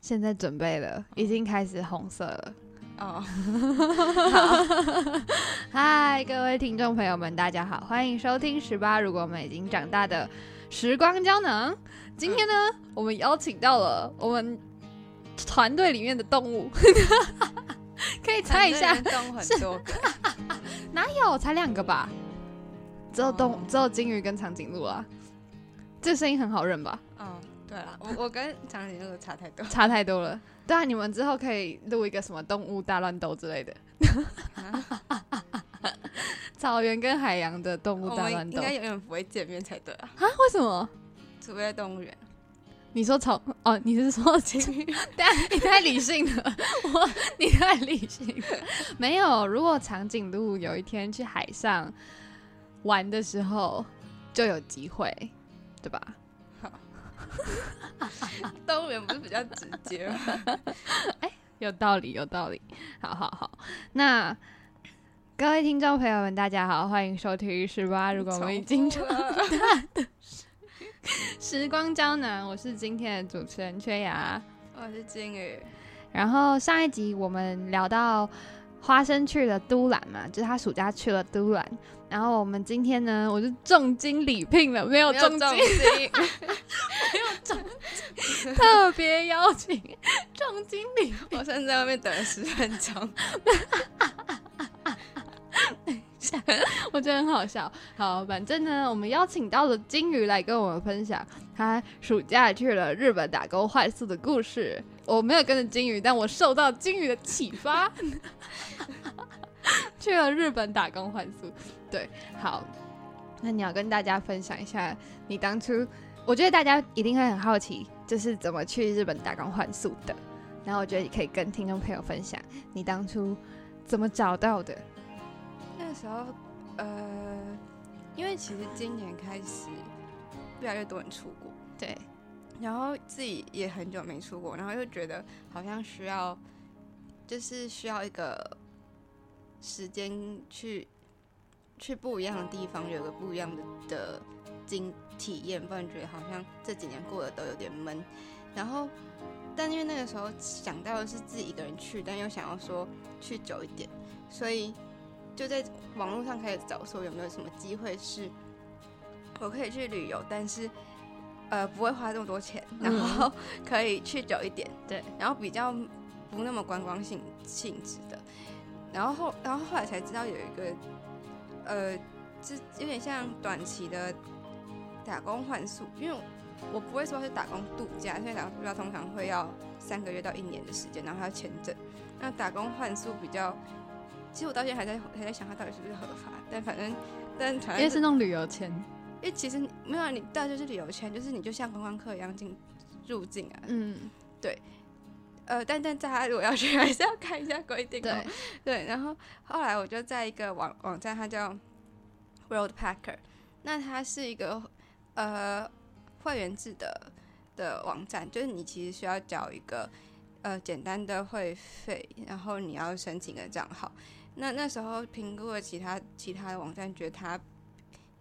现在准备了，已经开始红色了。哦，嗨，各位听众朋友们，大家好，欢迎收听十八。如果我们已经长大的时光胶囊，今天呢，我们邀请到了我们团队里面的动物，可以猜一下，动物很多个，哪有？才两个吧？只有动，哦只有金鱼跟长颈鹿啊。这声音很好认吧？嗯，对 了，我我跟长颈鹿差太多。差太多了。对啊，你们之后可以录一个什么动物大乱斗之类的，草原跟海洋的动物我大乱斗。们应该永远不会见面才对啊，啊？为什么？除非在动物园。你说草哦？你是说 金鱼？对啊，你太理性了，我你太理性了。没有，如果长颈鹿有一天去海上玩的时候，就有机会，对吧？动物园不是比较直接吗？有道理，有道理。好好好，那各位听众朋友们，大家好，欢迎收听十八。如果我们已经长大了 时光胶囊，我是今天的主持人缺牙。我是金鱼，然后上一集我们聊到花生去了都兰嘛，就是他暑假去了都兰。然后我们今天呢，我就重金礼聘了，没有重金没有重 特别邀请重金礼聘。我甚至在外面等了十分钟。我觉得很好笑。好，反正呢，我们邀请到了金鱼来跟我们分享他暑假去了日本打工换宿的故事。我没有跟着金鱼，但我受到金鱼的启发，去了日本打工换宿。对，好，那你要跟大家分享一下你当初，我觉得大家一定会很好奇，就是怎么去日本打工换宿的。然后我觉得你可以跟听众朋友分享你当初怎么找到的。那时候，呃，因为其实今年开始越来越多人出国，对，然后自己也很久没出国，然后又觉得好像需要，就是需要一个时间去去不一样的地方，有个不一样的的经体验，不然觉得好像这几年过得都有点闷。然后，但因为那个时候想到的是自己一个人去，但又想要说去久一点，所以就在网络上开始找说有没有什么机会是我可以去旅游，但是呃不会花这么多钱，然后可以去久一点，对，然后比较不那么观光性性质的。然后后然后后来才知道有一个呃，这有点像短期的打工换宿，因为我不会说是打工度假，因为打工度假通常会要三个月到一年的时间，然后还要签证。那打工换宿比较，其实我到现在还在还在想它到底是不是合法，但反正但反正因为是那种旅游签，因为其实没有啊，你到就是旅游签，就是你就像观光客一样进入境啊。嗯，呃，但但大家如果要去，还是要看一下规定、哦。对，对，然后后来我就在一个网网站，它叫 World Packer，那它是一个呃会员制的的网站，就是你其实需要缴一个呃简单的会费，然后你要申请个账号。那那时候评估了其他其他的网站，觉得它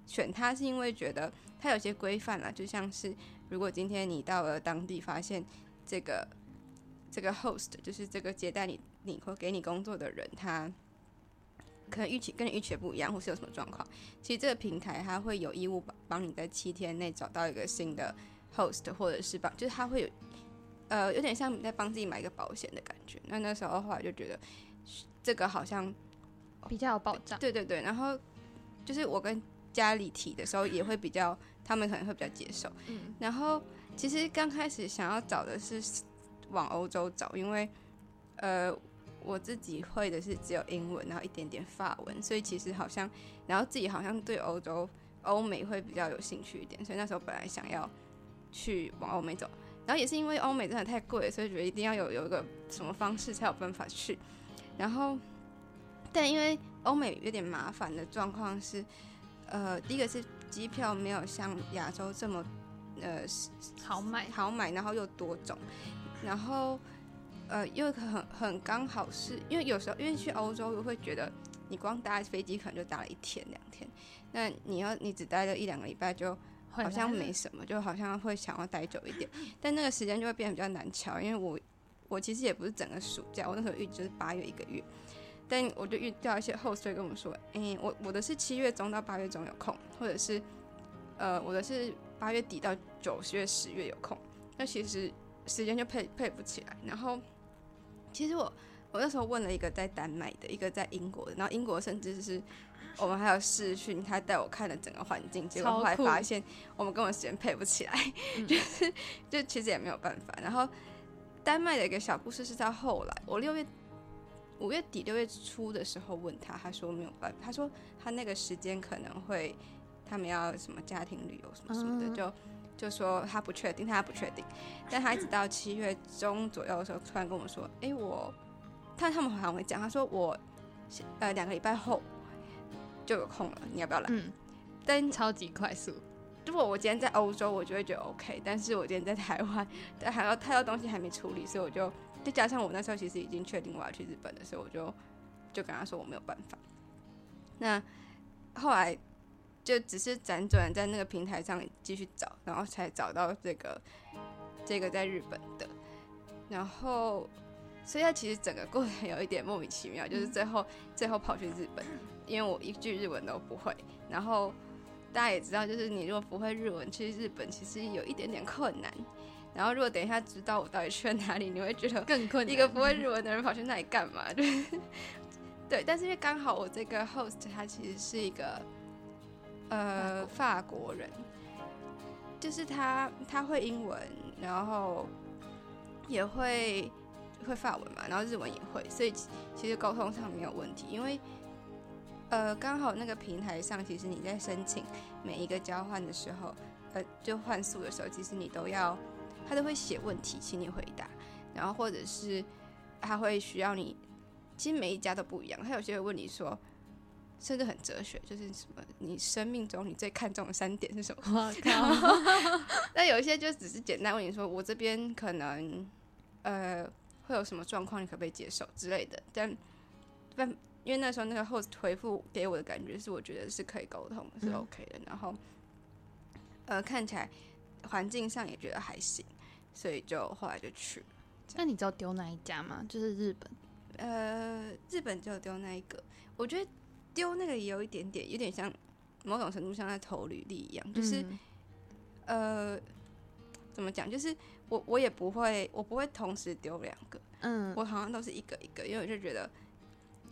选它是因为觉得它有些规范啦，就像是如果今天你到了当地发现这个这个 host 就是这个接待你你或给你工作的人，他可能预期跟你预期的不一样，或是有什么状况，其实这个平台它会有义务帮帮你在七天内找到一个新的 host，或者是帮，就是它会有呃有点像你在帮自己买一个保险的感觉。那那时候后来就觉得这个好像比较有保障。对对对，然后就是我跟家里提的时候也会比较，他们可能会比较接受。嗯，然后其实刚开始想要找的是往欧洲走，因为呃我自己会的是只有英文，然后一点点法文，所以其实好像，然后自己好像对欧洲欧美会比较有兴趣一点，所以那时候本来想要去往欧美走，然后也是因为欧美真的太贵，所以觉得一定要有有一个什么方式才有办法去，然后但因为欧美有点麻烦的状况是，呃，第一个是机票没有像亚洲这么呃好买。好买，然后又多种，然后呃又很很刚好是因为有时候因为去欧洲我会觉得你光搭飞机可能就搭了一天两天，那你要你只待了一两个礼拜就好像没什么，就好像会想要待久一点，但那个时间就会变得比较难敲，因为我我其实也不是整个暑假，我那时候预计就是八月一个月，但我就遇到一些 host 跟我们说，哎，我我的是七月中到八月中有空，或者是呃我的是八月底到九月十月有空，那其实时间就配配不起来。然后其实我我那时候问了一个在丹麦的，一个在英国的，然后英国甚至是。我们还有视讯，他带我看了整个环境，结果后来发现我们根本时间配不起来，就是就其实也没有办法。然后丹麦的一个小故事是在后来，我六月五月底六月初的时候问他，他说没有办法，他说他那个时间可能会他们要什么家庭旅游什么什么的，就就说他不确定，他不确定。但他一直到七月中左右的时候，突然跟我说：“哎，我他他们好像会讲，他说我呃两个礼拜后。”就有空了，你要不要来？嗯，但超级快速。如果我今天在欧洲，我就会觉得 OK。但是我今天在台湾，还有太多东西还没处理，所以我就再加上我那时候其实已经确定我要去日本的所以，我就就跟他说我没有办法。那后来就只是辗转在那个平台上继续找，然后才找到这个这个在日本的。然后，所以它其实整个过程有一点莫名其妙，就是最后最后跑去日本。因为我一句日文都不会，然后大家也知道，就是你如果不会日文去日本，其实有一点点困难。然后如果等一下知道我到底去了哪里，你会觉得更困难。一个不会日文的人跑去那里干嘛？对，对。但是因为刚好我这个 host 他其实是一个呃法国人，就是他他会英文，然后也会会法文嘛，然后日文也会，所以其实沟通上没有问题，因为。呃，刚好那个平台上，其实你在申请每一个交换的时候，呃，就换宿的时候，其实你都要，他都会写问题，请你回答，然后或者是他会需要你，其实每一家都不一样，他有些会问你说，甚至很哲学，就是什么，你生命中你最看重的三点是什么？我 靠！那有一些就只是简单问你说，我这边可能呃会有什么状况，你可不可以接受之类的，但但。因为那时候那个 host 回复给我的感觉是，我觉得是可以沟通，是 OK 的。然后，呃，看起来环境上也觉得还行，所以就后来就去了。那你知道丢哪一家吗？就是日本。呃，日本就丢那一个。我觉得丢那个也有一点点，有点像某种程度像在投履历一样，就是呃，怎么讲？就是我我也不会，我不会同时丢两个。嗯，我好像都是一个一个，因为我就觉得。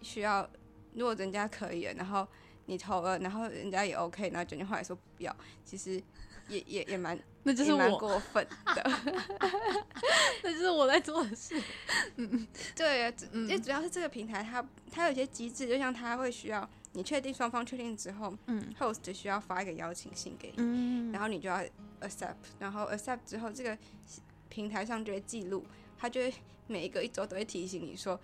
需要，如果人家可以，然后你投了，然后人家也 OK，然后整句话来说不要，其实也也也蛮，那就是蛮过分的，那就是我在做的事。嗯，对，因为主要是这个平台，它它有些机制，就像它会需要你确定双方确定之后，嗯，host 需要发一个邀请信给你，嗯，然后你就要 accept，然后 accept 之后，这个平台上就会记录，它就会每一个一周都会提醒你说。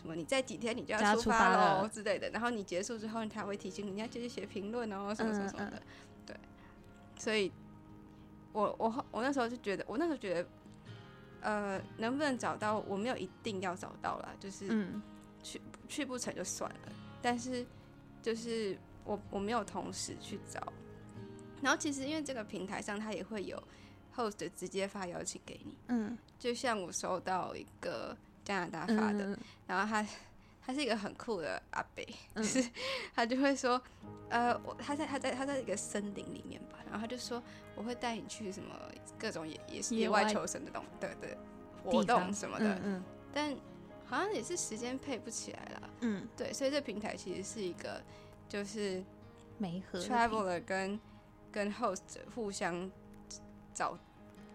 什么？你在几天你就要出发喽之类的，然后你结束之后，他会提醒你要继续写评论哦，什么什么什么的。对，所以，我我我那时候就觉得，我那时候觉得，呃，能不能找到，我没有一定要找到了，就是去去不成就算了。但是，就是我我没有同时去找。然后，其实因为这个平台上，它也会有 host 直接发邀请给你。嗯，就像我收到一个。加拿大发的，然后他他是一个很酷的阿北，就是他就会说，呃，我他在他在他在一个森林里面吧，然后他就说我会带你去什么各种野野野外求生的东的的活动什么的，嗯，但好像也是时间配不起来了，嗯，对，所以这平台其实是一个就是 traveler 跟跟 host 互相找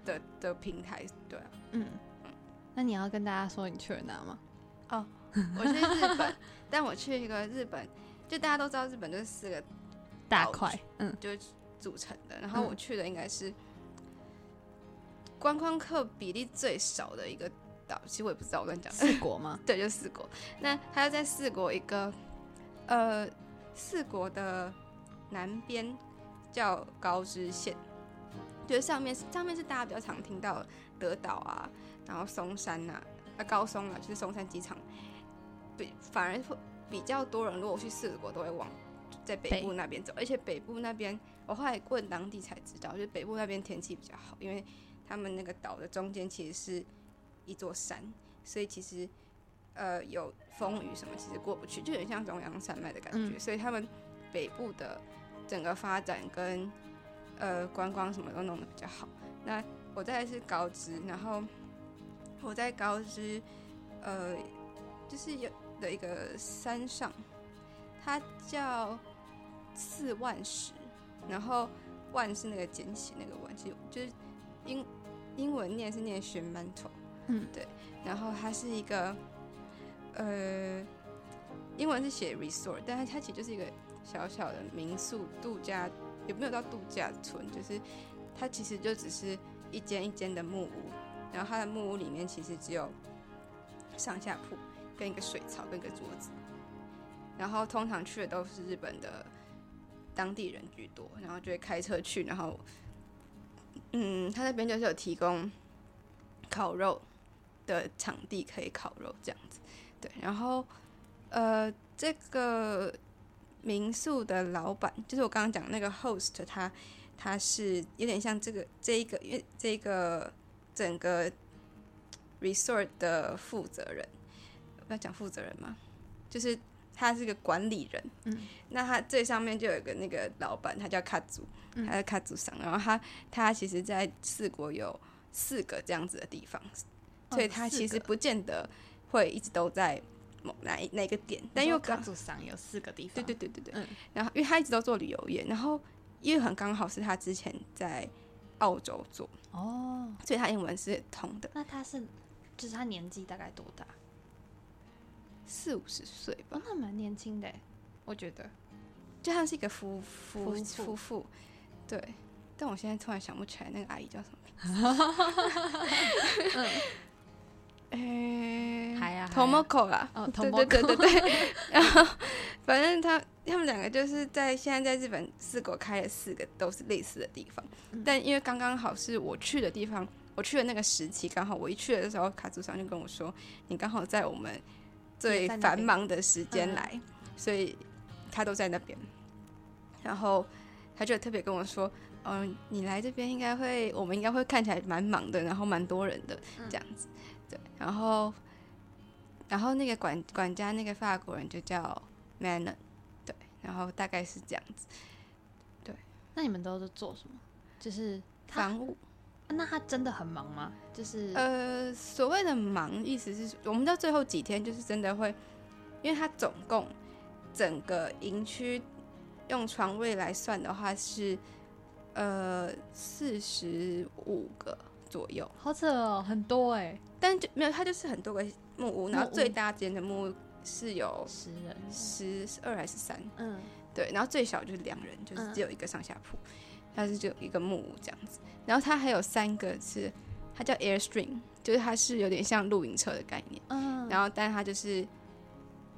的的平台，对啊，嗯。那你要跟大家说你去了哪吗？哦，我去日本，但我去一个日本，就大家都知道日本就是四个大块，嗯，就组成的。然后我去的应该是观光客比例最少的一个岛，其实我也不知道我跟你讲四国吗？对，就四国。那它要在四国一个呃四国的南边叫高知县，就是上面上面是大家比较常听到德岛啊。然后松山呐，啊高松啊，就是松山机场，比反而会比较多人。如果去四国，都会往在北部那边走，而且北部那边我后来问当地才知道，就是北部那边天气比较好，因为他们那个岛的中间其实是一座山，所以其实呃有风雨什么其实过不去，就很像中央山脉的感觉，嗯所以他们北部的整个发展跟呃观光什么都弄得比较好。那我在是高知，然后我在高知呃就是有的一个山上，它叫四万石，然后万是那个捡起那个万，其实就是英英文念是念 s h m a n t 嗯，对，然后它是一个呃英文是写 resort，但它它其实就是一个小小的民宿度假，也没有到度假村，就是它其实就只是一间一间的木屋，然后它的木屋里面其实只有上下铺跟一个水槽跟一个桌子，然后通常去的都是日本的当地人居多，然后就会开车去，然后嗯，他那边就是有提供烤肉的场地可以烤肉这样子，对，然后呃，这个民宿的老板就是我刚刚讲那个 host，他他是有点像这个这一个，因为这个整个 resort 的负责人，要讲负责人吗？就是他是个管理人，嗯，那他最上面就有一个那个老板，他叫卡祖，嗯。他叫卡祖桑，然后他他其实在四国有四个这样子的地方，所以他其实不见得会一直都在某哪一哪个点，但又刚卡祖上有四个地方，对对对对对，嗯。然后因为他一直都做旅游业，然后因为很刚好是他之前在澳洲做，哦，所以他英文是通的，那他是就是他年纪大概多大？四五十岁吧。哦，，那蛮年轻的，我觉得。就他是一个夫夫夫妇。夫妇，对。但我现在突然想不起来那个阿姨叫什么名字。嗯，哎呀 Tomoko 啦，哦对对对对对。然后反正他他们两个就是在现在在日本四国开了四个都是类似的地方，嗯。但因为刚刚好是我去的地方，我去的那个时期刚好我一去的时候，卡祖上就跟我说，你刚好在我们最繁忙的时间嗯来，所以他都在那边。然后他就特别跟我说，嗯、你来这边应该会，我们应该会看起来蛮忙的，然后蛮多人的嗯这样子。对，然后然后那个管管家那个法国人就叫 Manon，对，然后大概是这样子，对那你们都是做什么？就是他，房屋。那他真的很忙吗？就是呃，所谓的忙，意思是我们到最后几天就是真的会，因为他总共整个营区用床位来算的话是呃四十五个左右，好扯哦，很多哎，但就没有它就是很多个木屋，然后最大间的木屋是有十人，十二还是三，嗯，对，然后最小就是两人，就是嗯。只有一个上下铺，它是就一个木屋这样子。然后它还有三个是，它叫 Airstream，就是它是有点像露营车的概念，嗯，然后但是它就是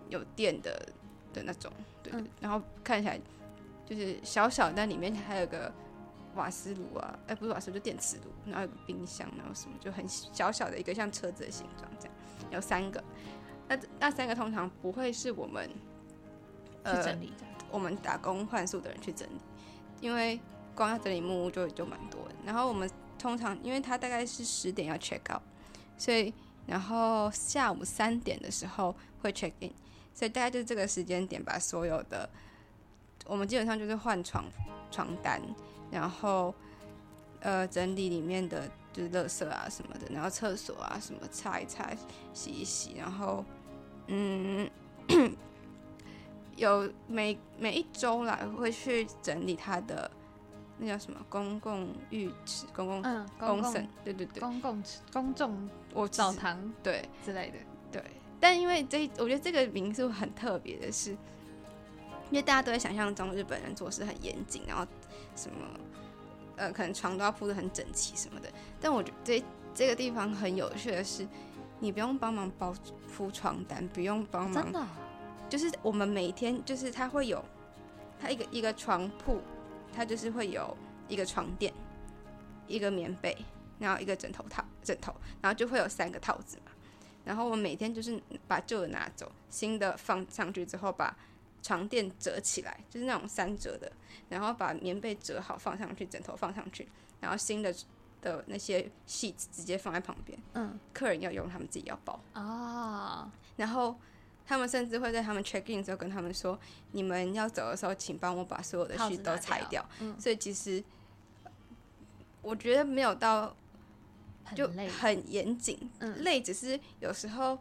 有电的的那种，对。然后看起来就是小小，但里面还有个瓦斯炉啊，哎、不是瓦斯炉，就电磁炉，然后有个冰箱，然后什么就很小小的一个像车子的形状这样，有三个。那那三个通常不会是我们呃去整理的，我们打工换宿的人去整理，因为光要整理木屋就就蛮多的。然后我们通常因为他大概是十点要 check out，所以然后下午三点的时候会 check in，所以大概就是这个时间点把所有的我们基本上就是换床床单，然后呃整理里面的就是垃圾啊什么的，然后厕所啊什么擦一擦、洗一洗，然后嗯。有每每一周啦，会去整理他的那叫什么？公共浴池、公共嗯，公共，对对对，公共公众我澡堂对。之类的，对。但因为这，我觉得这个民宿很特别的是，因为大家都在想象中日本人做事很严谨，然后什么呃，可能床都要铺的很整齐什么的。但我觉得这这个地方很有趣的是，你不用帮忙包铺床单，不用帮忙真的哦？就是我们每天就是它会有，它一个一个床铺，它就是会有一个床垫，一个棉被，然后一个枕头套枕头，然后就会有三个套子嘛。然后我每天就是把旧的拿走，新的放上去之后，把床垫折起来，就是那种三折的，然后把棉被折好放上去，枕头放上去，然后新的的那些 sheets 直接放在旁边。嗯，客人要用，他们自己要包。哦，然后他们甚至会在他们 check in 的时候跟他们说：“你们要走的时候，请帮我把所有的套子 sheet 都拆掉掉。嗯。所以其实我觉得没有到就很严谨，嗯。累只是有时候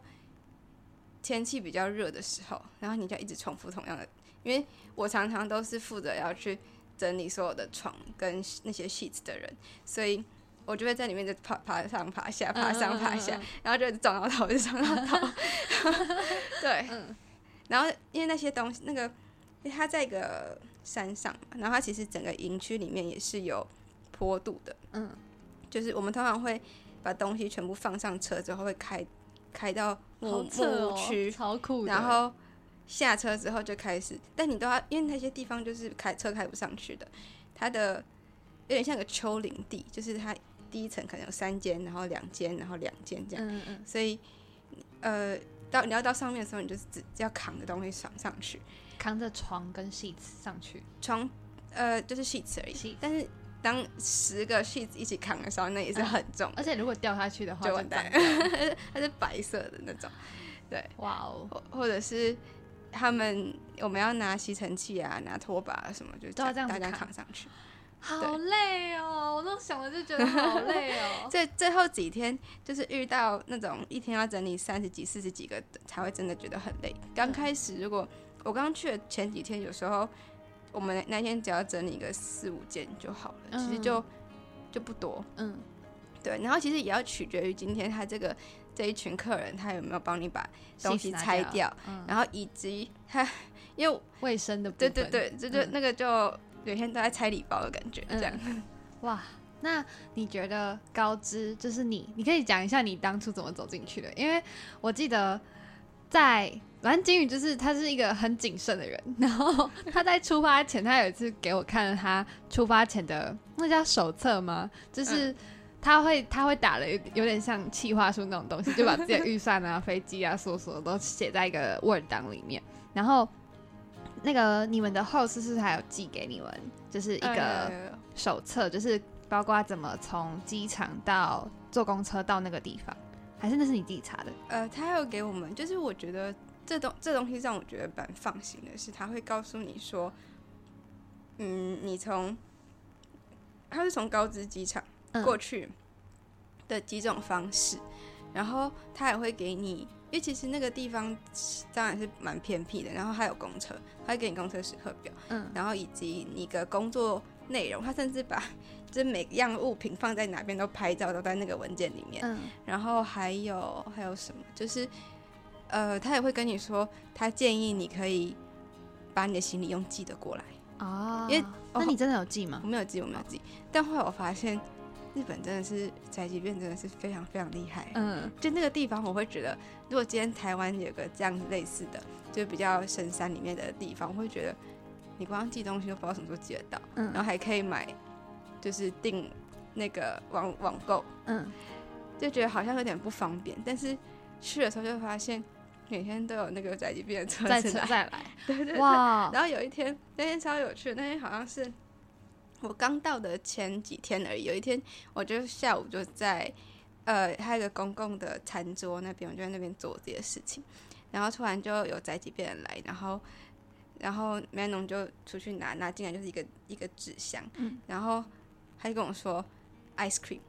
天气比较热的时候，然后你就一直重复同样的，因为我常常都是负责要去整理所有的床跟那些 sheets 的人，所以我就会在里面就爬爬上爬下，爬上爬下，然后就撞到头，就撞到头，对，嗯。然后因为那些东西，那个因为它在一个山上嘛，然后它其实整个营区里面也是有坡度的，嗯，就是我们通常会把东西全部放上车之后，会开开到木好木扯哦，屋区，超酷。然后下车之后就开始，但你都要，因为那些地方就是开车开不上去的，它的有点像个丘陵地，就是它第一层可能有三间，然后两间，然后两间这样，嗯嗯所以呃，到你要到上面的时候，你就是只只要扛着东西上上去，扛着床跟 sheets 上去，床呃就是 sheets 而已 sheets 但是当十个 sheets 一起扛的时候，那也是很重，而且如果掉下去的话就完蛋 了。它是白色的那种，对哇哦，或或者是他们我们要拿吸尘器啊，拿拖把啊什么，就都要这样大家扛。扛上去。好累哦！我都想了就觉得好 累哦。最最后几天就是遇到那种一天要整理三十几、四十几个的，才会真的觉得很累。刚开始如果我刚去的前几天，有时候我们那天只要整理个四五件就好了，其实就就不多。嗯，对，然后其实也要取决于今天他这个这一群客人他有没有帮你把东西拆掉掉，嗯然后以及他 因为卫生的部对分。对对，这就嗯那个就每天都在拆礼包的感觉，这样。哇，那你觉得高知就是你，你可以讲一下你当初怎么走进去的？因为我记得在反正金宇就是他是一个很谨慎的人，然后他在出发前，他有一次给我看了他出发前的那叫手册吗？就是。他会他会打了有有点像企划书那种东西，就把自己的预算啊、飞机啊、所有所有都写在一个 Word 档里面。然后那个你们的 host 是不是还有寄给你们，就是一个呃手册，就是包括怎么从机场到坐公车到那个地方，还是那是你自己查的？呃，他有给我们，就是我觉得这东这东西让我觉得蛮放心的是，他会告诉你说，嗯，你从他是从高知机场嗯。过去的几种方式，然后他也会给你，因为其实那个地方当然是蛮偏僻的，然后还有公车，他会给你公车时刻表，嗯然后以及你的工作内容，他甚至把就是每样物品放在哪边都拍照，都在那个文件里面。嗯然后还有还有什么？就是呃，他也会跟你说，他建议你可以把你的行李用寄的过来。哦，因为那你真的有寄吗我？没有寄，我没有寄。但后来我发现，日本真的是宅急便真的是非常非常厉害。嗯就那个地方，我会觉得，如果今天台湾有个这样类似的，就比较深山里面的地方，我会觉得你光寄东西都不知道什么时候寄得到，嗯，然后还可以买，就是订那个网网购，嗯就觉得好像有点不方便。但是去的时候就发现，每天都有那个宅急便的车再来，再来，对对对。哇，然后有一天，那天超有趣，那天好像是我刚到的前几天而已。有一天，我就下午就在呃，还有一个公共的餐桌那边，我就在那边做我自己的事情。然后突然就有宅急便来，然后然后 Manon 就出去拿，拿进来就是一个一个纸箱，嗯然后他就跟我说 ice cream，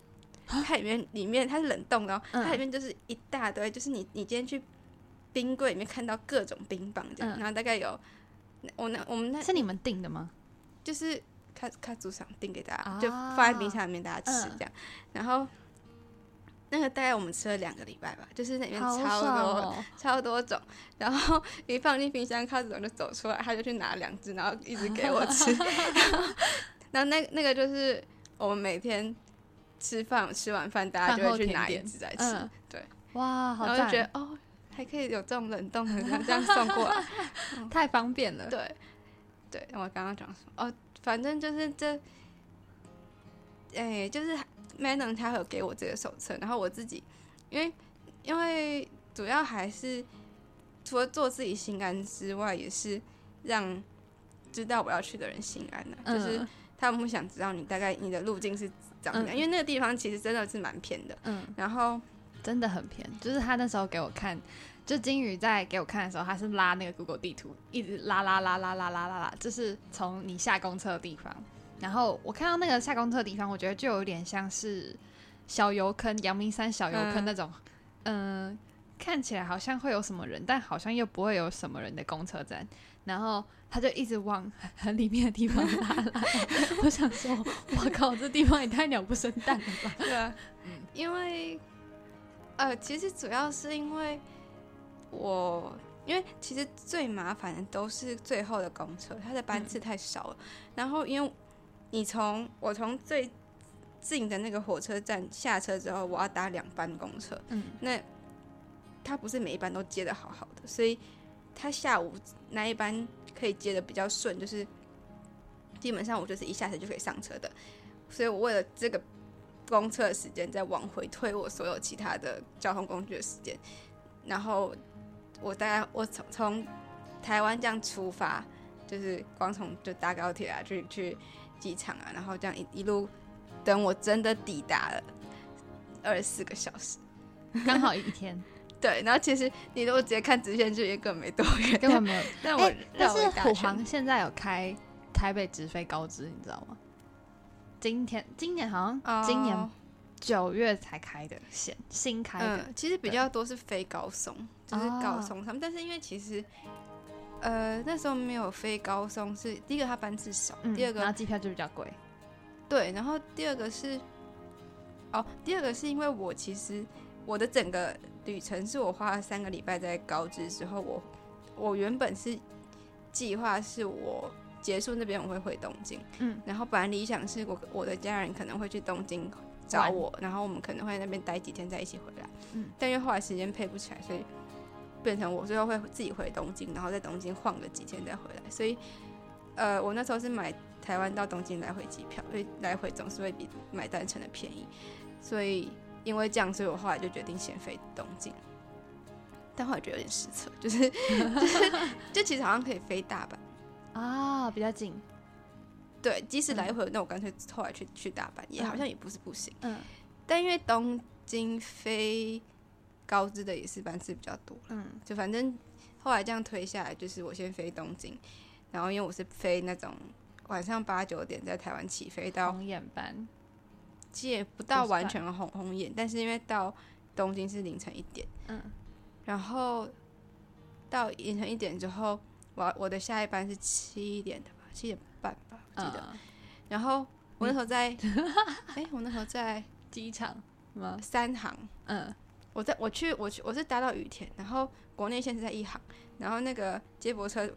它里面里面它是冷冻的、哦，嗯它里面就是一大堆，就是你你今天去冰柜里面看到各种冰棒这样，嗯然后大概有我那我们那是你们订的吗？就是卡卡组长订给大家，啊。就放在冰箱里面大家吃嗯这样，然后那个大概我们吃了两个礼拜吧，就是那里面超多、哦，超多种，然后一放进冰箱，卡组长就走出来，他就去拿两只，然后一直给我吃，然 后然后那那个就是我们每天吃饭吃完饭，大家就会去拿一只来吃，嗯。对，哇，好然后就觉，得哦，还可以有这种冷冻的这样这样送过来，太方便了。对，对，我刚刚讲什么？哦，反正就是这，哎、就是 Manon 他有给我这个手册，然后我自己，因为因为主要还是除了做自己心安之外，也是让知道我要去的人心安的、就是嗯他们会想知道你大概你的路径是怎么样，嗯因为那个地方其实真的是蛮偏的。嗯，然后真的很偏。就是他那时候给我看，就金鱼在给我看的时候，他是拉那个 Google 地图，一直拉拉拉拉拉拉拉拉，就是从你下公车的地方。然后我看到那个下公车的地方，我觉得就有点像是小油坑，阳明山小油坑嗯那种，嗯、看起来好像会有什么人，但好像又不会有什么人的公车站。然后他就一直往很 很里面的地方拉拉拉，我想说，我靠，这地方也太鸟不生蛋了吧！对啊，因为呃，其实主要是因为我，因为其实最麻烦的都是最后的公车，它的班次太少了。然后因为你从我从最近的那个火车站下车之后，我要搭两班公车，嗯。那它不是每一班都接的好好的，所以它下午那一班可以接的比较顺，就是基本上我就是一下车就可以上车的，所以我为了这个公车的时间再往回推我所有其他的交通工具的时间，然后我大概我从从台湾这样出发，就是光从就搭高铁啊去去机场啊，然后这样一一路等我真的抵达了二十四个小时。刚好一天，对，然后其实你如果直接看直线距离根本没多远，根本没有。但我哎、但是虎航现在有开台北直飞高知，你知道吗？今天今年好像今年哦九月才开的线，新开的。嗯，其实比较多是飞高松，就是高松他们，但是因为其实呃那时候没有飞高松，是第一个它班次少，嗯，第二个然后机票就比较贵。对，然后第二个是哦，第二个是因为我其实我的整个旅程是我花了三个礼拜在高知之后，我我原本是计划是我结束那边我会回东京，嗯，然后本来理想是我我的家人可能会去东京找我，然后我们可能会在那边待几天再一起回来，嗯，但因为后来时间配不起来，所以变成我最后会自己回东京，然后在东京晃个几天再回来，所以呃，我那时候是买台湾到东京来回机票，因为来回总是会比买单程的便宜，所以因为这样，所以我后来就决定先飞东京。但后来觉得有点失策，就是就是就其实好像可以飞大阪，啊，比较近。对，即使来回，那我干脆后来去去大阪，也好像也不是不行。嗯但因为东京飞高知的也是班次比较多，嗯。就反正后来这样推下来，就是我先飞东京，然后因为我是飞那种晚上八九点在台湾起飞到，红眼班。其实也不到完全红红眼，但是因为到东京是凌晨一点，嗯。然后到凌晨一点之后，我我的下一班是七点的吧，七点半吧，我记得。嗯。然后我那时候在，哎、我那时候在机场吗？三航，嗯我在我去我去我是搭到羽田，然后国内线是在一航，然后那个接驳车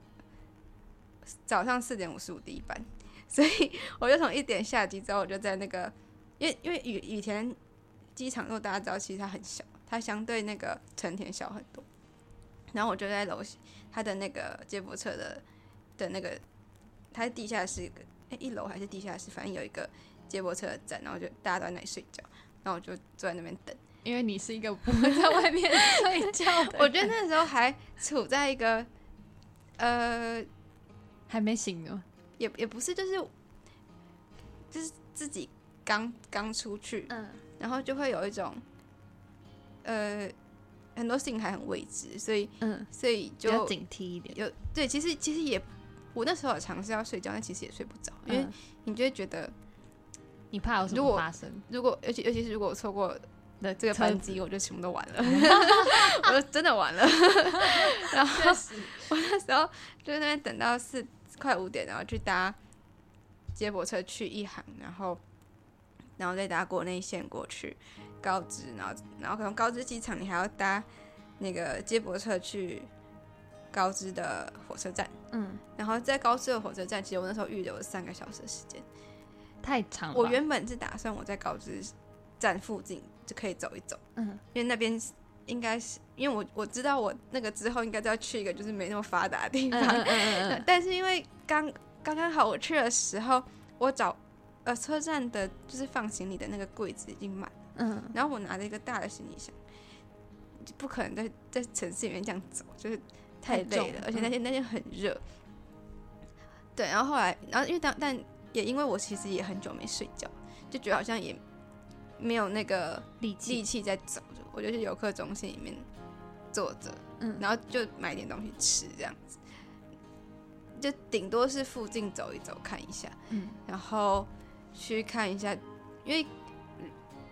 早上四点五十五第一班，所以 我就从一点下机之后，我就在那个，因为因为羽羽田机场，如果大家知道，其实它很小，它相对那个成田小很多，然后我就在楼下它的那个接驳车的的那个，它地下室，哎、一楼还是地下室，反正有一个接驳车的站，然后就大家都在那里睡觉，然后我就坐在那边等。因为你是一个不会在外面睡觉的，我觉得那时候还处在一个，呃，还没醒呢。也也不是，就是就是自己刚刚出去，嗯。然后就会有一种，呃，很多事情还很未知，所以嗯，所以就警惕一点。有对，其实其实也，我那时候有尝试要睡觉，但其实也睡不着，因为嗯你就会觉得，你怕有什如果么发生？如果尤其尤其是如果我错过的这个班机，我就全部都完了，我就真的完了。然后我那时候就在那边等到四快五点，然后去搭接驳车去一航，然后然后再搭国内线过去高知，然后然后可能高知机场你还要搭那个接驳车去高知的火车站，嗯，然后在高知的火车站，其实我那时候预留了三个小时的时间。太长了。我原本是打算我在高知站附近就可以走一走。嗯。因为那边应该是因为我我知道我那个之后应该都要去一个就是没那么发达的地方，嗯嗯嗯嗯 但是因为刚刚刚好我去的时候，我找呃车站的就是放行李的那个柜子已经满了，嗯。然后我拿着一个大的行李箱，就不可能在在城市里面这样走，就是太累了，而且那天那天很热，对，然后后来，然后因为当但也因为我其实也很久没睡觉，就觉得好像也没有那个力气。力气在走着，我就去游客中心里面坐着，嗯。然后就买点东西吃这样子，就顶多是附近走一走看一下，嗯。然后去看一下，因为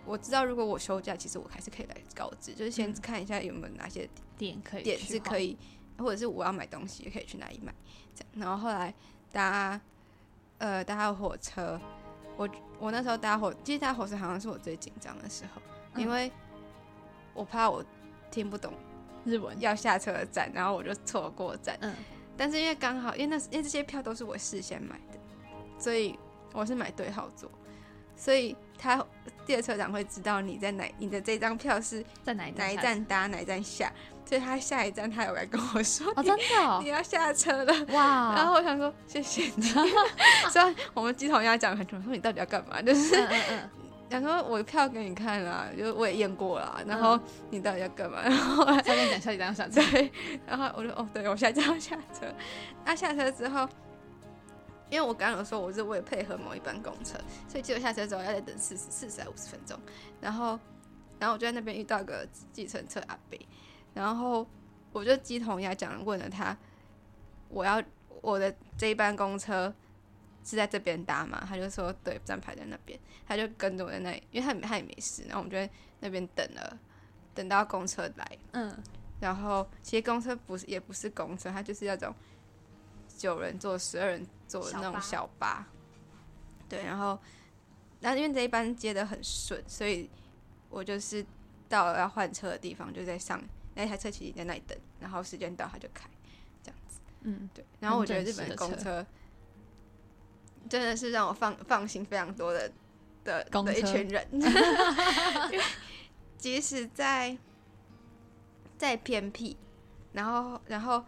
我知道如果我休假，其实我还是可以来告知，就是先嗯看一下有没有哪些点可以点是可以，或者是我要买东西也可以去哪里买，这样。然后后来搭呃搭火车，我我那时候搭火，其实搭火车好像是我最紧张的时候，因嗯为我怕我听不懂日文，要下车的站，然后我就错过站。嗯。但是因为刚好，因为那因为这些票都是我事先买的，所以我是买对号座，所以他列车长会知道你在哪，你的这张票是在哪一哪一站搭，哪一站下，所以他下一站他有来跟我说，哦，真的哦你要下车了。哇，然后我想说谢谢你，虽然我们机头要讲很久，说你到底要干嘛？就是嗯嗯嗯，想说我票给你看了，就我也验过了，然后嗯你到底要干嘛？然后后来再跟你讲下一站要下车，对，然后我就哦，对我现在就要下车。那下车之后，因为我刚刚有说我是为了配合某一班公车，所以结果下车之后要再等四十四十还五十分钟。然后，然后我就在那边遇到个计程车阿伯，然后我就鸡同鸭讲问了他，我要我的这一班公车是在这边搭吗？他就说对，站牌在那边。他就跟着我在那里，因为他他也没事，然后我们就在那边等了，等到公车来。嗯然后其实公车不是也不是公车，它就是那种九人座、十二人座的那种小巴小巴。对，然后那因为这一班接的很顺，所以我就是到了要换车的地方，就在上那台车其实在那里等，然后时间到他就开，这样子。嗯，对，然后我觉得日本的公车真的是让我放放心非常多的的的一群人，即使在再偏僻，然后然后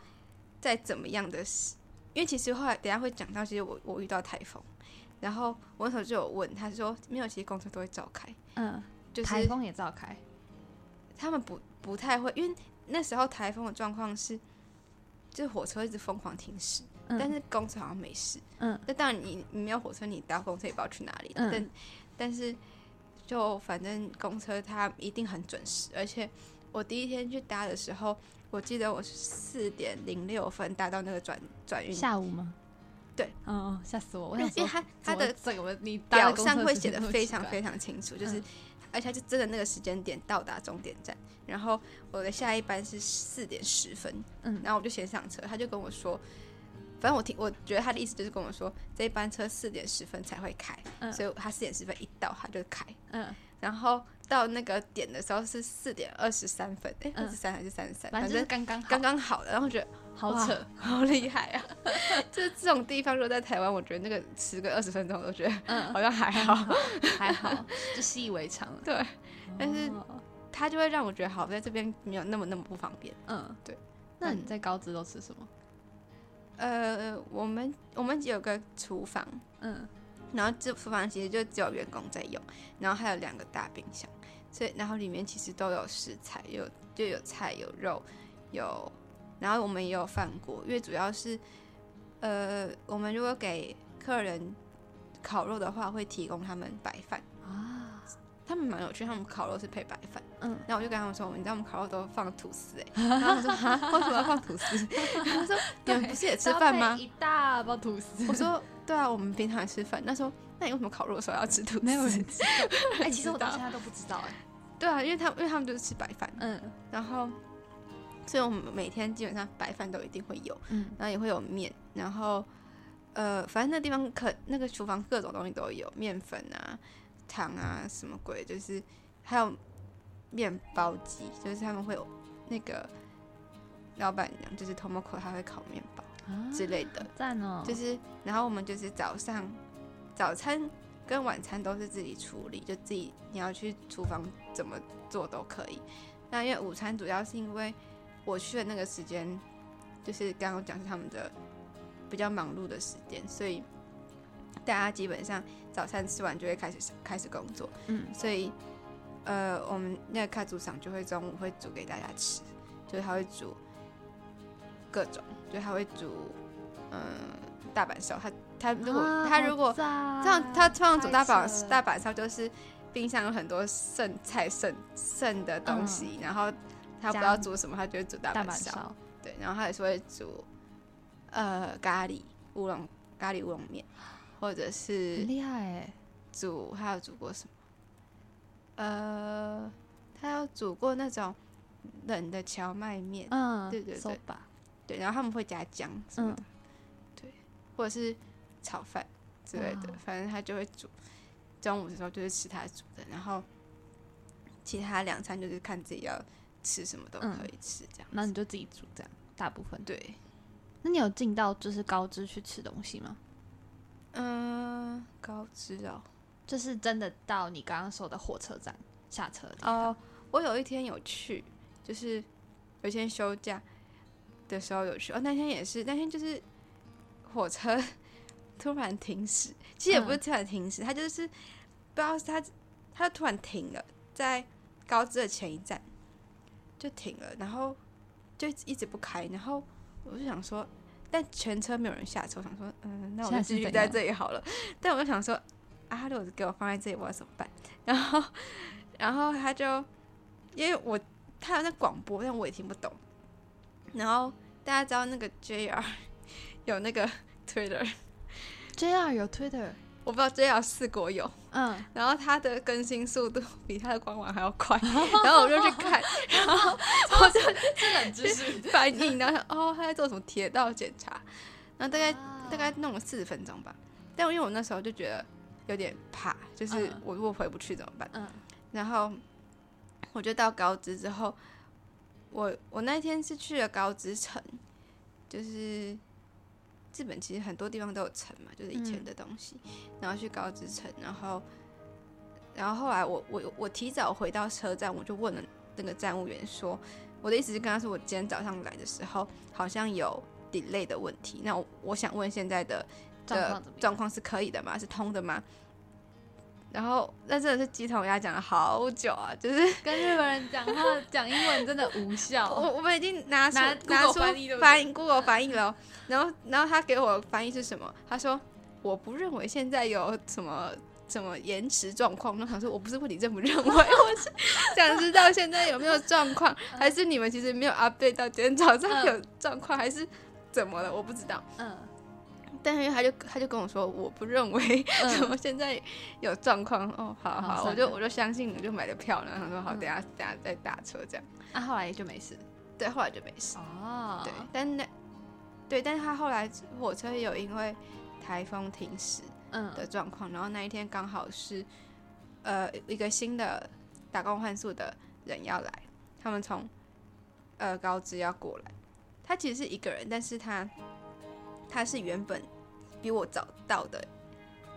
再怎么样的事，因为其实后来等下会讲到，其实我我遇到台风，然后我那时候就有问他说，没有，其实公车都会照开，嗯，就是台风也照开，他们不不太会，因为那时候台风的状况是，就是火车一直疯狂停驶，嗯但是公车好像没事。嗯，那当然你你没有火车，你搭公车也不知道去哪里。嗯但但是就反正公车它一定很准时，而且我第一天去搭的时候，我记得我是四点零六分搭到那个转转运，下午吗？对，嗯嗯，吓死我！我因为因为想说，它它的这个你表上会写的的非常非常清楚，就是、嗯而且它就真的那个时间点到达终点站，然后我的下一班是四点十分，嗯。然后我就先上车，他就跟我说，反正我听我觉得他的意思就是跟我说这一班车四点十分才会开，嗯。所以他四点十分一到他就开，嗯，然后到那个点的时候是四点二十三分，哎、嗯。二十三还是三十三，反正刚刚好。刚刚好的，然后觉得哇好扯，好厉害啊！就是这种地方，如果在台湾，我觉得那个十个二十分钟，我都觉得嗯，好像还好。还好，就习以为常了。对，但是哦它就会让我觉得好在这边没有那么那么不方便。嗯，对。那你在高知都吃什么？呃，我们我们有个厨房，嗯然后这厨房其实就只有员工在用，然后还有两个大冰箱，所以然后里面其实都有食材，有就有菜有肉有，然后我们也有饭锅，因为主要是呃，我们如果给客人烤肉的话，会提供他们白饭。啊，他们蛮有趣，他们烤肉是配白饭，嗯，然后我就跟他们说，你知道我们烤肉都放吐司哎、然后他们说哈，为什么要放吐司？然后我说 你们不是也吃饭吗？一大包吐司，我说对啊，我们平常也吃饭。那时候那你为什么烤肉的时候要吃吐司？没有人知道。哎，其实我到现在都不知道哎。对啊，因为他们因为他们就是吃白饭，嗯然后所以我们每天基本上白饭都一定会有，嗯。然后也会有面，然后呃，反正那地方可那个厨房各种东西都有，面粉啊、糖啊什么鬼，就是还有面包机，就是他们会有那个老板娘就是 Tomoko，她会烤面包啊之类的，赞哦，就是然后我们就是早上早餐跟晚餐都是自己处理，就自己你要去厨房怎么做都可以。那因为午餐主要是因为我去的那个时间，就是刚刚讲是他们的比较忙碌的时间，所以大家基本上早餐吃完就会开始开始工作，嗯。所以呃，我们那个开组长就会中午会煮给大家吃，就是他会煮各种，就他会煮嗯大阪烧，他他如果、啊他如果这样，他通常煮大阪大阪烧就是冰箱有很多剩菜剩剩的东西，然后他不知道煮什么，他就会煮大大阪阪烧。烧，对，然后他也是会煮呃咖喱乌龙咖喱乌龙面，或者很是厉害哎，煮还有煮过什么？呃，他有煮过那种冷的荞麦面，嗯，对对对 soba 对，然后他们会加姜什么的，对，或者是炒饭之类的，反正他就会煮。中午的时候就是吃他煮的，然后其他两餐就是看自己要吃什么都嗯可以吃，这样。那你就自己煮这样，大部分。对，那你有进到就是高知去吃东西吗？嗯，高知哦。就是真的到你刚刚说的火车站下车的地方哦，我有一天有去，就是有一天休假的时候有去。哦，那天也是，那天就是火车突然停驶，其实也不是嗯突然停驶，它就是不知道是它它突然停了，在高知的前一站就停了，然后就一直不开，然后我就想说。但全车没有人下车，我想说，嗯，那我现在就是继续在这里好了。但我就想说，啊，他如果给我放在这里，我要怎么办？然后，然后他就因为我他有那广播，但我也听不懂。然后大家知道那个 JR 有那个 Twitter，JR 有 Twitter，我不知道 JR 四国有，嗯，然后它的更新速度比它的官网还要快，然后我就去看，然后我就这冷知识，翻译，然后想哦他在做什么铁道检查，然后大概啊。大概弄了四十分钟吧。但因为我那时候就觉得有点怕，就是嗯。我如果回不去怎么办？嗯。然后我就到高知之后，我我那天是去了高知城，就是日本其实很多地方都有城嘛，就是以前的东西，然后去高知城，然后然后后来我我我提早回到车站，我就问了那个站务员说，我的意思是跟他说，我今天早上来的时候好像有 delay 的问题，那我我想问现在的的状况？状况是可以的吗？是通的吗？然后那真的是鸡同鸭讲了好久啊，就是跟日本人讲话讲英文真的无效。我我们已经拿出拿拿出翻译 Google 翻译了哦，然后然后他给我翻译是什么？他说我不认为现在有什么什么延迟状况。我想说我不是问你认不认为，我是想知道现在有没有状况，还是你们其实没有 update 到今天早上嗯有状况，还是怎么了？我不知道。嗯但是他就他就跟我说，我不认为 怎么现在有状况。哦，好好，我就我就相信你，就买了票，然后他说好，嗯等一下等下再打车这样。啊，后来就没事。对，后来就没事。哦对，但那对，但是他后来火车有因为台风停驶嗯的状况，然后那一天刚好是呃一个新的打工换宿的人要来，他们从呃高知要过来，他其实是一个人，但是他他是原本比我早到的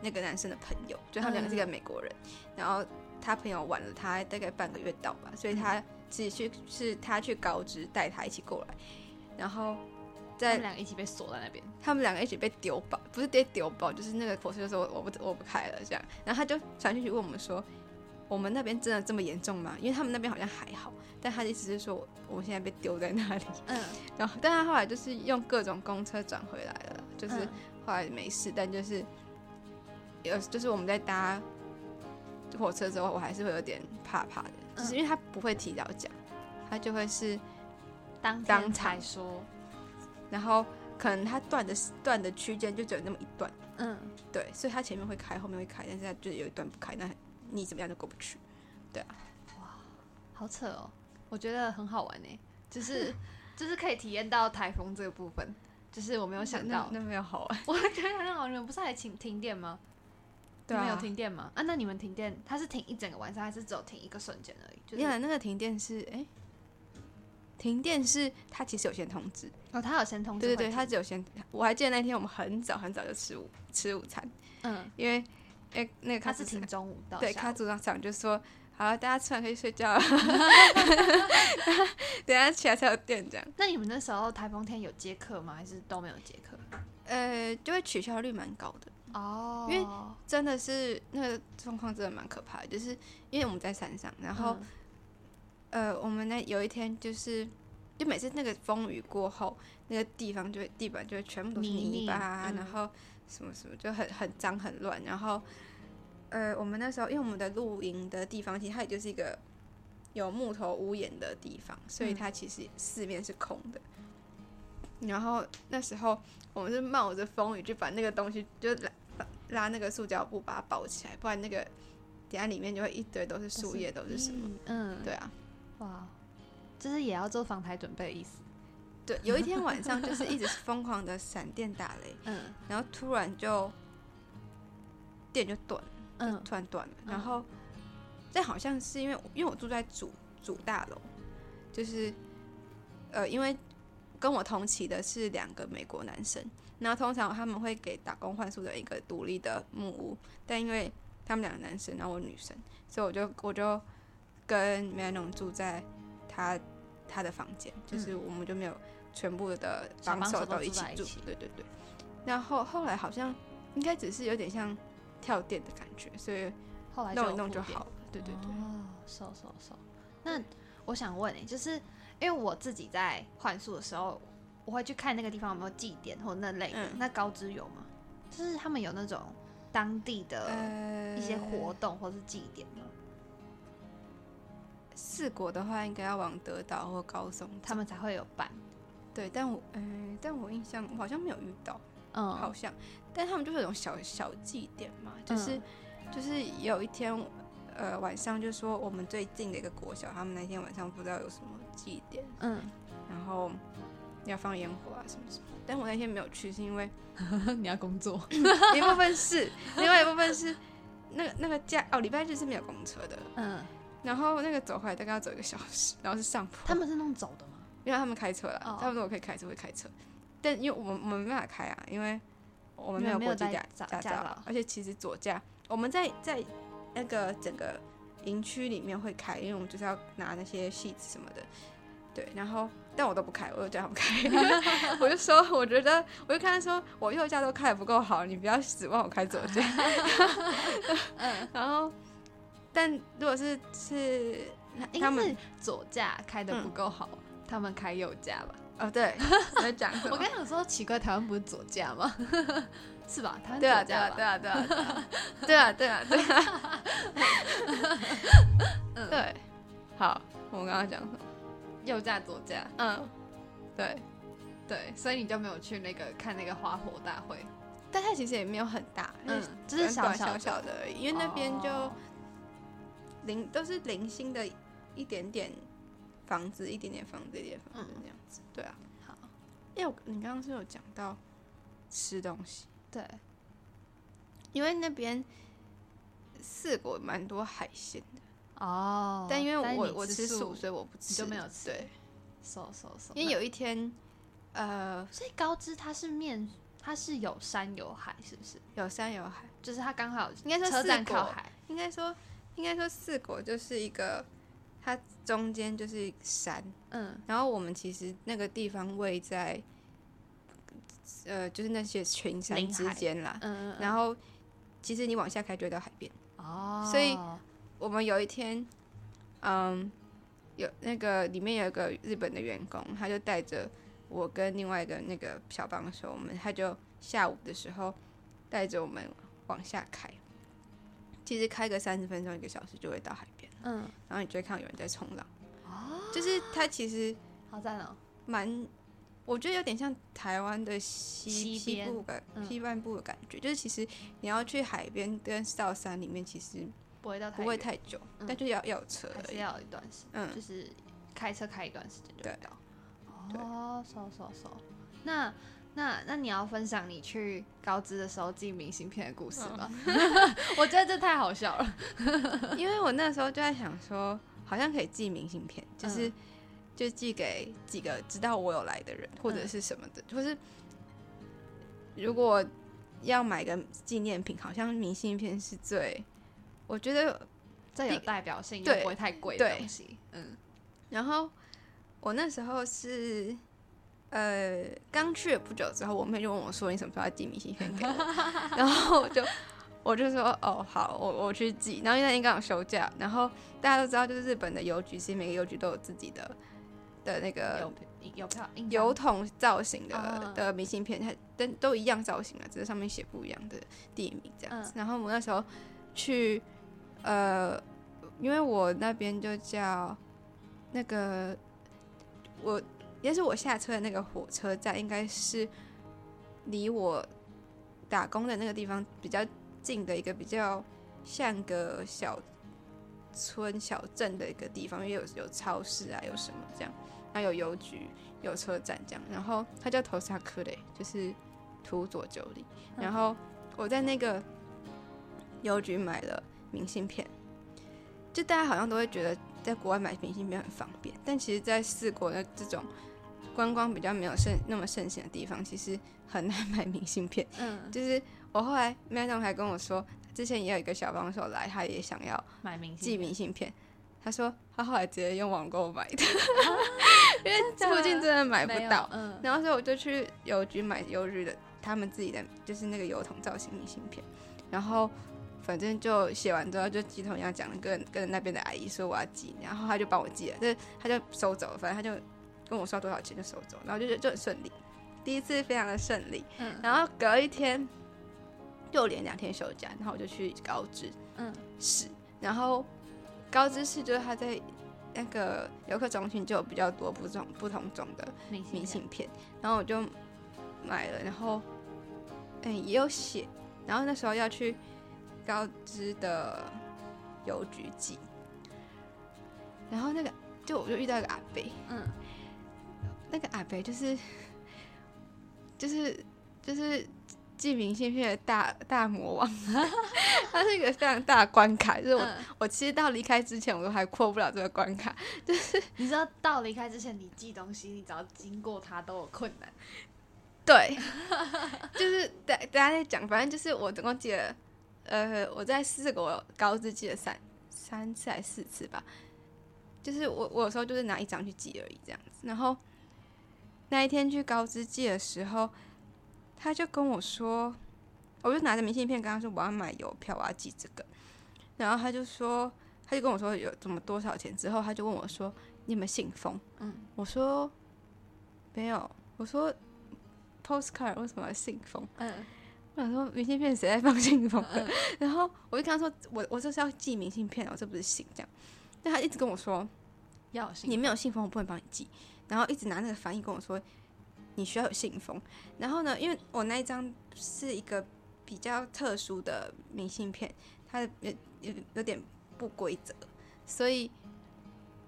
那个男生的朋友，就他们两个是一个美国人，然后他朋友晚了他大概半个月到吧，所以他自己去是他去高知带他一起过来，然后他在们两个一起被锁在那边。他们两个一起被丢包，不是被丢包，就是那个火车就说我我不我不开了这样，然后他就传讯息问我们说，我们那边真的这么严重吗？因为他们那边好像还好，但他的意思是说我们现在被丢在那里，嗯，然后但他后来就是用各种公车转回来。了，就是嗯后来没事，但就是有就是我们在搭火车之后，我还是会有点怕怕的，就是因为他不会提早讲，他就会是当当才场说。然后可能他断的断的区间就只有那么一段。嗯，对，所以他前面会开，后面会开，但是他就是有一段不开，那你怎么样都过不去。对啊，哇好扯哦，我觉得很好玩呢，就是 就是可以体验到台风这个部分，就是我没有想到，那那没有好玩。我觉得很好玩。你们不是还停停电吗？对啊你们有停电吗？啊，那你们停电，它是停一整个晚上，还是只有停一个瞬间而已？就是你看那个停电是，哎、停电是它其实有先通知，哦，他有先通知，对对对，它只有先。我还记得那天我们很早很早就吃午吃午餐，嗯，因为哎那个他是卡组长停中午到对，下午卡组长长就说。好了，大家吃完可以睡觉了，等下起来才有电这样。那你们那时候台风天有接客吗？还是都没有接客？呃，就会取消率蛮高的。哦因为真的是那个状况真的蛮可怕的，就是因为我们在山上，然后、嗯呃，我们那有一天就是就每次那个风雨过后，那个地方就会地板就会全部都是泥巴，嗯然后什么什么就很很脏很乱。然后，呃，我们那时候因为我们的露营的地方，其实它也就是一个有木头屋檐的地方，所以嗯它其实四面是空的。然后那时候我们是冒着风雨就把那个东西就拉拉那个塑胶布把它包起来，不然那个等下里面就会一堆都是树叶，都是什么？嗯，对啊，哇，就是也要做防台准备的意思。对，有一天晚上就是一直疯狂的闪电打雷，嗯然后突然就电就断了，嗯。突然断了，嗯。然后这好像是因为因为我住在主主大楼，就是呃，因为跟我同期的是两个美国男生，然后通常他们会给打工换宿的一个独立的木屋，但因为他们两个男生，然后我女生，所以我就我就跟 Manon 住在他他的房间，就是我们就没有全部的帮手都一起住对对对。然后后来好像应该只是有点像跳电的感觉，所以后来弄弄就好了。对对对，哦，收收收。那我想问你，就是因为我自己在换宿的时候，我会去看那个地方有没有祭典或那类的。嗯那高知有吗？就是他们有那种当地的呃一些活动或是祭典吗？四国的话，应该要往德岛或高松，他们才会有办。对，但我呃，但我印象我好像没有遇到，嗯，好像，但他们就是有种小小祭典嘛，就是、嗯就是有一天。呃，晚上就说我们最近的一个国小，他们那天晚上不知道有什么祭典，嗯，然后要放烟火啊什么什么。但我那天没有去，是因为 你要工作。一部分是，另外一部分是那个那个假哦，礼拜日是没有公车的，嗯，然后那个走回来大概要走一个小时，然后是上坡，他们是弄走的吗？因为他们开车了，哦他们说我可以开车会开车，但因为我们我们没办法开啊，因为我们没有你们没有带国际驾驾照而且其实左驾我们在在那个整个营区里面会开，因为我们就是要拿那些戏子什么的，对，然后但我都不开，我就叫他们开，我就说我觉得我就看他说我右驾都开的不够好，你不要指望我开左驾 嗯，然后但如果是是应他们左驾开的不够好，他们开右驾吧？哦对，我在讲什么 我刚想说奇怪，台湾不是左驾吗？是吧？台湾对啊，左驾吧？对啊，对啊，对啊，对啊，对啊，对啊，嗯对，好，我们刚刚讲什么？右驾左驾，嗯，对，对，所以你就没有去那个看那个花火大会，但它其实也没有很大，嗯嗯，就是小小小小的而已，因为那边就哦零都是零星的一点点房子，一点点房子，一点点房子嗯这样子，对啊。好，因为我你刚刚是有讲到吃东西，对，因为那边四国蛮多海鲜的，哦但因为我我吃素素，，所以我不吃，你就没有吃。对，收收收，因为有一天，呃，所以高知它是面，它是有山有海，是不是？有山有海，就是它刚好应该说车站四国靠海，应该说应该说四国就是一个，它中间就是山，嗯然后我们其实那个地方位在，呃，就是那些群山之间啦。嗯，嗯然后其实你往下开就会到海边。哦，所以我们有一天，嗯，有那个里面有一个日本的员工，他就带着我跟另外一个那个小帮手，我们他就下午的时候带着我们往下开。其实开个三十分钟一个小时就会到海边，嗯，然后你就会看到有人在冲浪。哦，就是它其实好赞哦，蛮，我觉得有点像台湾的西西部感、嗯西半部的感觉。就是其实你要去海边跟到山里面，其实不会不会太久，嗯但就要要有车还是。要一段时间，嗯就是开车开一段时间就到。对哦，收收收。那那那你要分享你去高知的时候寄明信片的故事吗？我觉得这太好笑了。因为我那时候就在想说，好像可以寄明信片，就是、嗯就寄给几个知道我有来的人，或者是什么的，或是如果要买个纪念品，好像明信片是最，我觉得最有代表性，又不会太贵的对东西。嗯然后我那时候是，呃，刚去了不久之后，我妹就问我说：“你什么时候要寄明信片给我？” 然后我就我就说：“哦，好，我我去寄。”然后因为那天刚好休假，然后大家都知道，就是日本的邮局，其实每个邮局都有自己的的那个邮邮票邮筒造型的、嗯的明信片，它都都一样造型啊，只是上面写不一样的地名这样子。然后我那时候去，呃，因为我那边就叫那个我，也是我下车的那个火车站，应该是离我打工的那个地方比较近的一个比较像个小村小镇的一个地方，因为有有超市啊，有什么这样，然后有邮局。有车站这样，然后它叫头萨克雷，就是土佐九里。然后我在那个邮局买了明信片，就大家好像都会觉得在国外买明信片很方便，但其实，在四国的这种观光比较没有盛那么盛行的地方，其实很 难买明信片。嗯，就是我后来 Madam 还跟我说，之前也有一个小帮手来，他也想要买明寄明信片。他说他后来直接用网购买的，因为附近真的买不到。嗯，然后所以我就去邮局买邮局的他们自己的，就是那个邮筒造型明信片。然后反正就写完之后，就寄同样讲了，跟跟那边的阿姨说我要寄，然后他就帮我寄了，就是他就收走了，反正他就跟我说多少钱就收走，然后就就就很顺利，第一次非常的顺利。嗯。然后隔一天就连两天休假，然后我就去高知嗯。市，然后高知市就是他在那个游客中心就有比较多不同不同种的明信片明信片，然后我就买了，然后嗯、也有写，然后那时候要去高知的邮局寄，然后那个就我就遇到一个阿伯，嗯那个阿伯就是就是就是寄明信片的大大魔王，他是一个非常大的关卡，就是我、嗯，我其实到离开之前我都还过不了这个关卡，就是你知道到离开之前，你寄东西，你只要经过他都有困难。对，就是大大家在讲，反正就是我总共寄了，呃，我在四国高知寄了三三次还是四次吧，就是我我有时候就是拿一张去寄而已这样子，然后那一天去高知寄的时候，他就跟我说，我就拿着明信片跟他说我要买邮票，我要寄这个，然后他就说，他就跟我说有怎么多少钱之后，他就问我说你有没有信封？嗯，我说没有，我说 postcard 为什么要信封？嗯我想说明信片谁在放信封的？嗯 然后我就跟他说，我我这是要寄明信片哦，这不是信这样。但他一直跟我说，要有信你没有信封，我不能帮你寄。然后一直拿那个翻译跟我说，你需要有信封。然后呢，因为我那一张是一个比较特殊的明信片，它的有有有点不规则，所以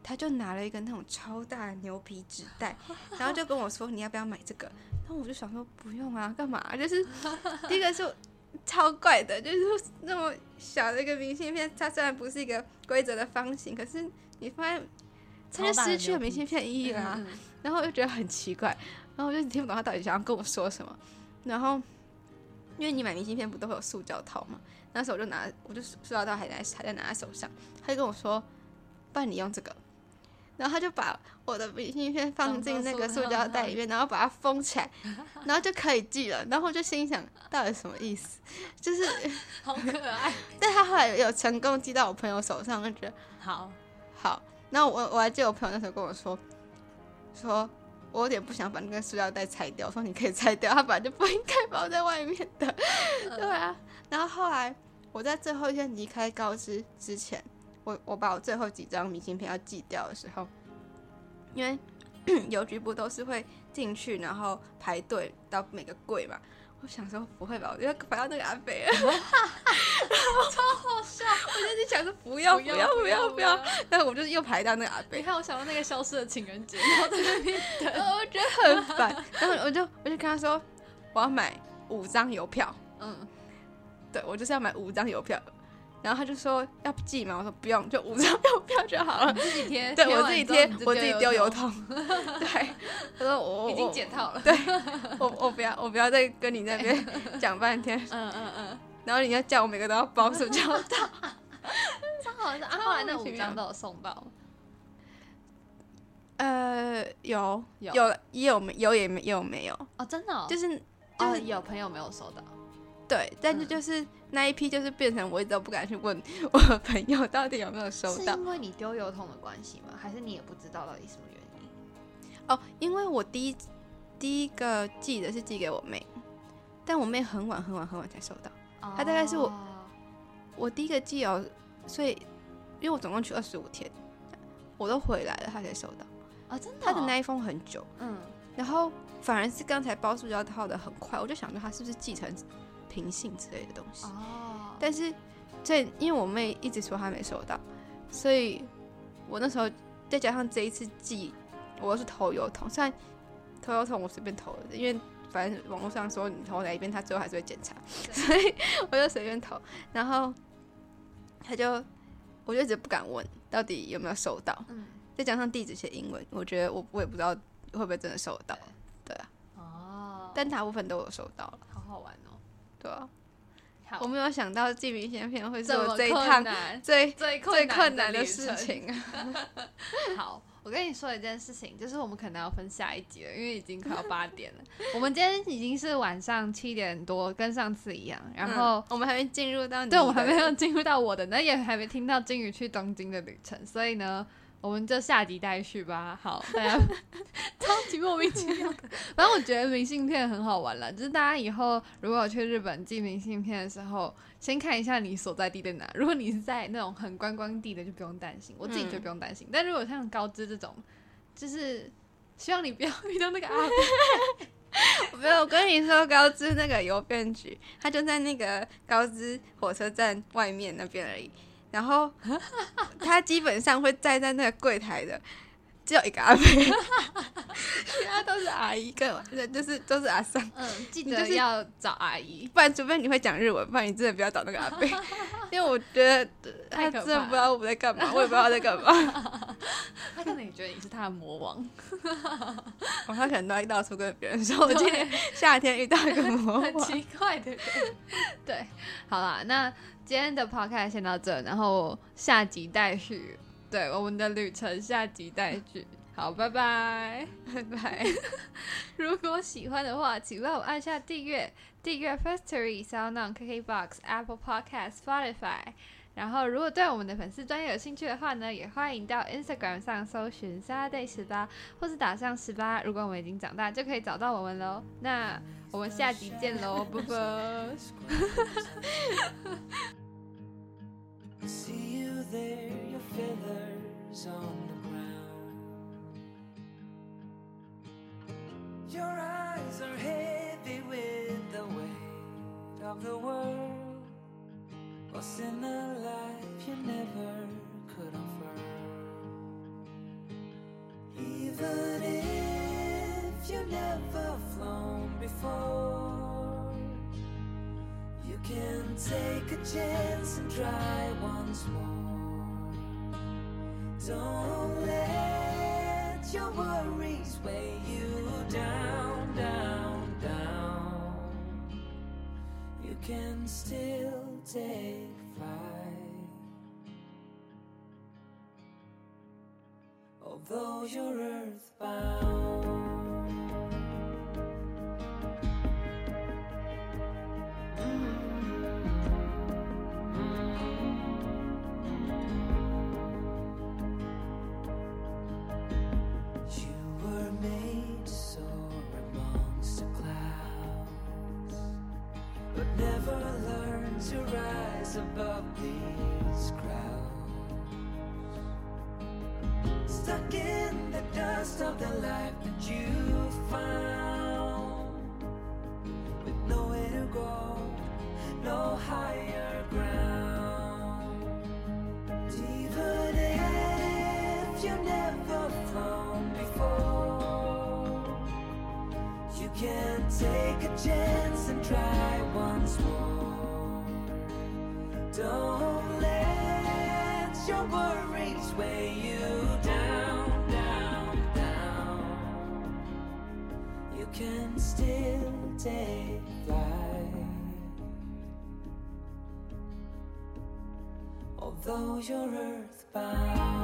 他就拿了一个那种超大的牛皮纸袋，然后就跟我说你要不要买这个？然后我就想说不用啊，干嘛？就是第一个是超怪的，就是那么小的一个明信片，它虽然不是一个规则的方形，可是你发现它就失去了明信片意义啦、啊嗯 然后我就觉得很奇怪，然后我就听不懂他到底想要跟我说什么。然后因为你买明信片不都会有塑胶套嘛，那时候我就拿，我就塑胶套还在还在拿在手上，他就跟我说，不然你用这个。然后他就把我的明信片放进那个塑胶袋里面，然后把它封起来，然后就可以寄了。然后我就心想，到底什么意思？就是，好可爱。但他后来有成功寄到我朋友手上，我就觉得好，好，然后我我还记得我朋友那时候跟我说，说我有点不想把那个塑料袋拆掉，说你可以拆掉，它本来就不应该包在外面的，对啊。然后后来我在最后一天离开高知之前，我我把我最后几张明信片要寄掉的时候，因为 邮局不都是会进去，然后排队到每个柜嘛。我想说不会吧，我就排到那个阿北了，超好笑！我就在想说不要不要不要不要，但我就是又排到那个阿北你，看我想到那个消失的情人节，然后在那边等。我觉得很烦。然后我就我就跟他说我要买五张邮票，嗯，对我就是要买五张邮票。然后他就说要寄嘛？我说不用，就五张邮票就好了。你自己贴，对我自己贴我自己丢邮筒，筒。对，他说我已经我解套了。我我不要我不要再跟你那边 讲半天，嗯嗯嗯，然后人家叫我每个都要包塑胶袋。超好笑。啊，后来那五张都有送到，呃，有有有也有没有也没也有没有，哦，真的哦，就是是就哦是有朋友没有收到。对，但是嗯就是那一批就是变成我一直都不敢去问我的朋友到底有没有收到。是因为你丢邮筒的关系吗？还是你也不知道到底什么原因？哦，因为我第一第一个寄的是寄给我妹，但我妹很晚很晚很晚才收到。她大概是我哦我第一个寄哦，所以因为我总共去二十五天，我都回来了，她才收到。哦，真的哦、他的那一封很久，嗯然后反而是刚才包塑胶套的很快，我就想说他是不是寄成平信之类的东西。哦，但是这因为我妹一直说她没收到，所以我那时候再加上这一次寄，我又是投邮筒，虽然投邮筒我随便投的，因为反正网络上说你投哪一边，他最后还是会检查，所以我就随便投，然后他就我就一直不敢问到底有没有收到，嗯。再加上地址写英文，我觉得我我也不知道会不会真的收到，对啊，哦，但大部分都有收到了，好好玩哦。对啊，好，我没有想到寄明信片会是我最困这一趟难，最最最困难的。事情啊。好，我跟你说一件事情，就是我们可能要分下一集了，因为已经快要八点了。我们今天已经是晚上七点多，跟上次一样。然后，嗯我们还没进入到你对我们还的没有进入到我的，那也还没听到金鱼去东京的旅程，所以呢，我们就下集待续吧。好，大家 超级莫名其妙的。反正我觉得明信片很好玩了，就是大家以后如果有去日本寄明信片的时候，先看一下你所在地在哪。如果你是在那种很观光地的，就不用担心，我自己就嗯不用担心。但如果像高知这种，就是希望你不要 遇到那个阿伯 没有，我跟你说，高知那个邮便局，它就在那个高知火车站外面那边而已。然后 他基本上会站在那个柜台的，只有一个阿伯，其 他都是阿姨跟就是都是阿桑。嗯，记你就是得要找阿姨。不然，除非你会讲日文，不然你真的不要找那个阿伯，因为我觉得他太可真的不知道我在干嘛，我也不知道他在干嘛。他可能也觉得你是他的魔王，哦，他可能都在到处跟别人说，我今天夏天遇到一个魔王。很奇怪的人。对，好啦，那今天的 podcast 先到这，然后下集待续。对，我们的旅程下集待续。好，拜拜。拜拜。如果喜欢的话，请帮我按下订阅，订阅 Firstory、SoundOn、KKBox、Apple Podcast、Spotify。然后，如果对我们的粉丝专业有兴趣的话呢，也欢迎到 Instagram 上搜寻 Saturday 十八，或是打上十八。如果我们已经长大，就可以找到我们喽。那我们下集见喽，拜拜。See you there, your feathers on the ground. Your eyes are heavy with the weight of the world. What's in a life you never could offer? Even if you've never flown before. You can take a chance and try once more. Don't let your worries weigh you down, down, down. You can still take flight. Although you're earthbound. the light. Although you're earthbound.